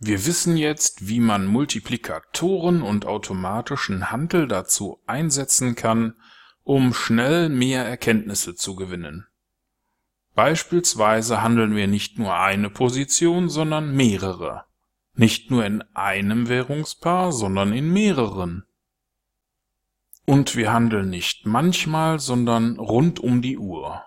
Wir wissen jetzt, wie man Multiplikatoren und automatischen Handel dazu einsetzen kann, um schnell mehr Erkenntnisse zu gewinnen. Beispielsweise handeln wir nicht nur eine Position, sondern mehrere. Nicht nur in einem Währungspaar, sondern in mehreren. Und wir handeln nicht manchmal, sondern rund um die Uhr.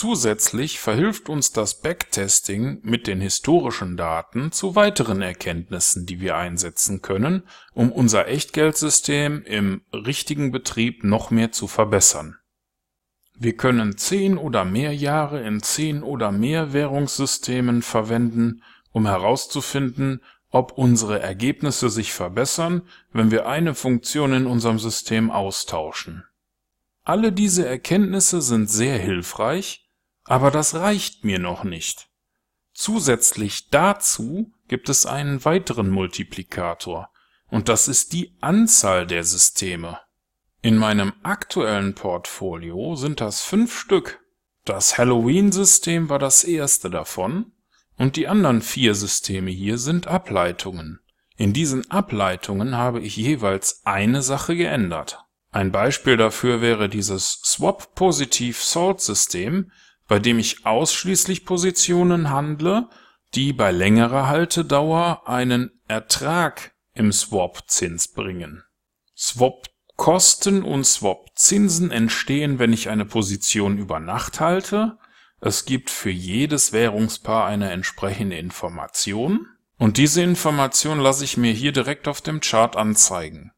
Zusätzlich verhilft uns das Backtesting mit den historischen Daten zu weiteren Erkenntnissen, die wir einsetzen können, um unser Echtgeldsystem im richtigen Betrieb noch mehr zu verbessern. Wir können zehn oder mehr Jahre in zehn oder mehr Währungssystemen verwenden, um herauszufinden, ob unsere Ergebnisse sich verbessern, wenn wir eine Funktion in unserem System austauschen alle diese Erkenntnisse sind sehr hilfreich, aber das reicht mir noch nicht. Zusätzlich dazu gibt es einen weiteren Multiplikator, und das ist die Anzahl der Systeme. In meinem aktuellen Portfolio sind das fünf Stück. Das Halloween-System war das erste davon, und die anderen vier Systeme hier sind Ableitungen. In diesen Ableitungen habe ich jeweils eine Sache geändert. Ein Beispiel dafür wäre dieses Swap-Positiv-Salt-System, bei dem ich ausschließlich Positionen handle, die bei längerer Haltedauer einen Ertrag im Swap-Zins bringen. Swap-Kosten und Swap-Zinsen entstehen, wenn ich eine Position über Nacht halte. Es gibt für jedes Währungspaar eine entsprechende Information und diese Information lasse ich mir hier direkt auf dem Chart anzeigen.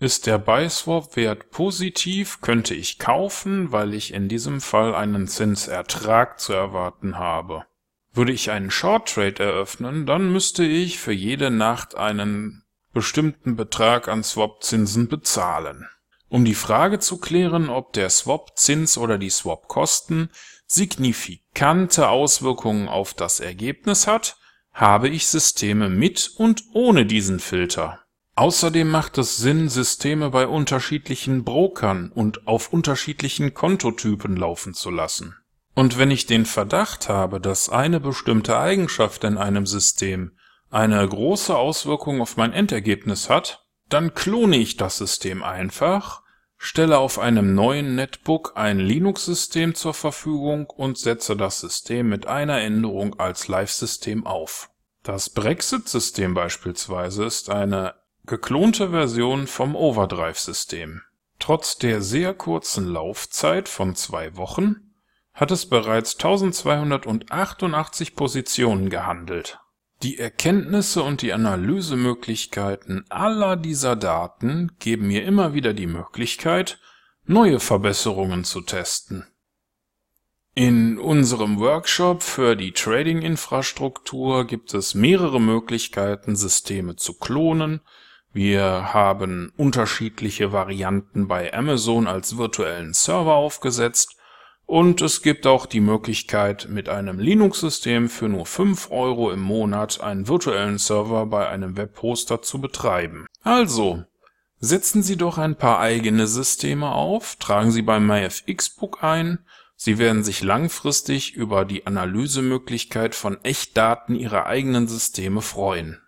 Ist der Buy-Swap-Wert positiv, könnte ich kaufen, weil ich in diesem Fall einen Zinsertrag zu erwarten habe. Würde ich einen Short Trade eröffnen, dann müsste ich für jede Nacht einen bestimmten Betrag an Swap-Zinsen bezahlen. Um die Frage zu klären, ob der Swap-Zins oder die Swap-Kosten signifikante Auswirkungen auf das Ergebnis hat, habe ich Systeme mit und ohne diesen Filter Außerdem macht es Sinn, Systeme bei unterschiedlichen Brokern und auf unterschiedlichen Kontotypen laufen zu lassen. Und wenn ich den Verdacht habe, dass eine bestimmte Eigenschaft in einem System eine große Auswirkung auf mein Endergebnis hat, dann klone ich das System einfach, stelle auf einem neuen Netbook ein Linux-System zur Verfügung und setze das System mit einer Änderung als Live-System auf. Das Brexit-System beispielsweise ist eine geklonte Version vom Overdrive-System. Trotz der sehr kurzen Laufzeit von zwei Wochen hat es bereits 1288 Positionen gehandelt. Die Erkenntnisse und die Analysemöglichkeiten aller dieser Daten geben mir immer wieder die Möglichkeit, neue Verbesserungen zu testen. In unserem Workshop für die Trading-Infrastruktur gibt es mehrere Möglichkeiten, Systeme zu klonen, wir haben unterschiedliche Varianten bei Amazon als virtuellen Server aufgesetzt und es gibt auch die Möglichkeit, mit einem Linux-System für nur 5 Euro im Monat einen virtuellen Server bei einem Webhoster zu betreiben. Also, setzen Sie doch ein paar eigene Systeme auf, tragen Sie beim MyFXBook ein, Sie werden sich langfristig über die Analysemöglichkeit von Echtdaten Ihrer eigenen Systeme freuen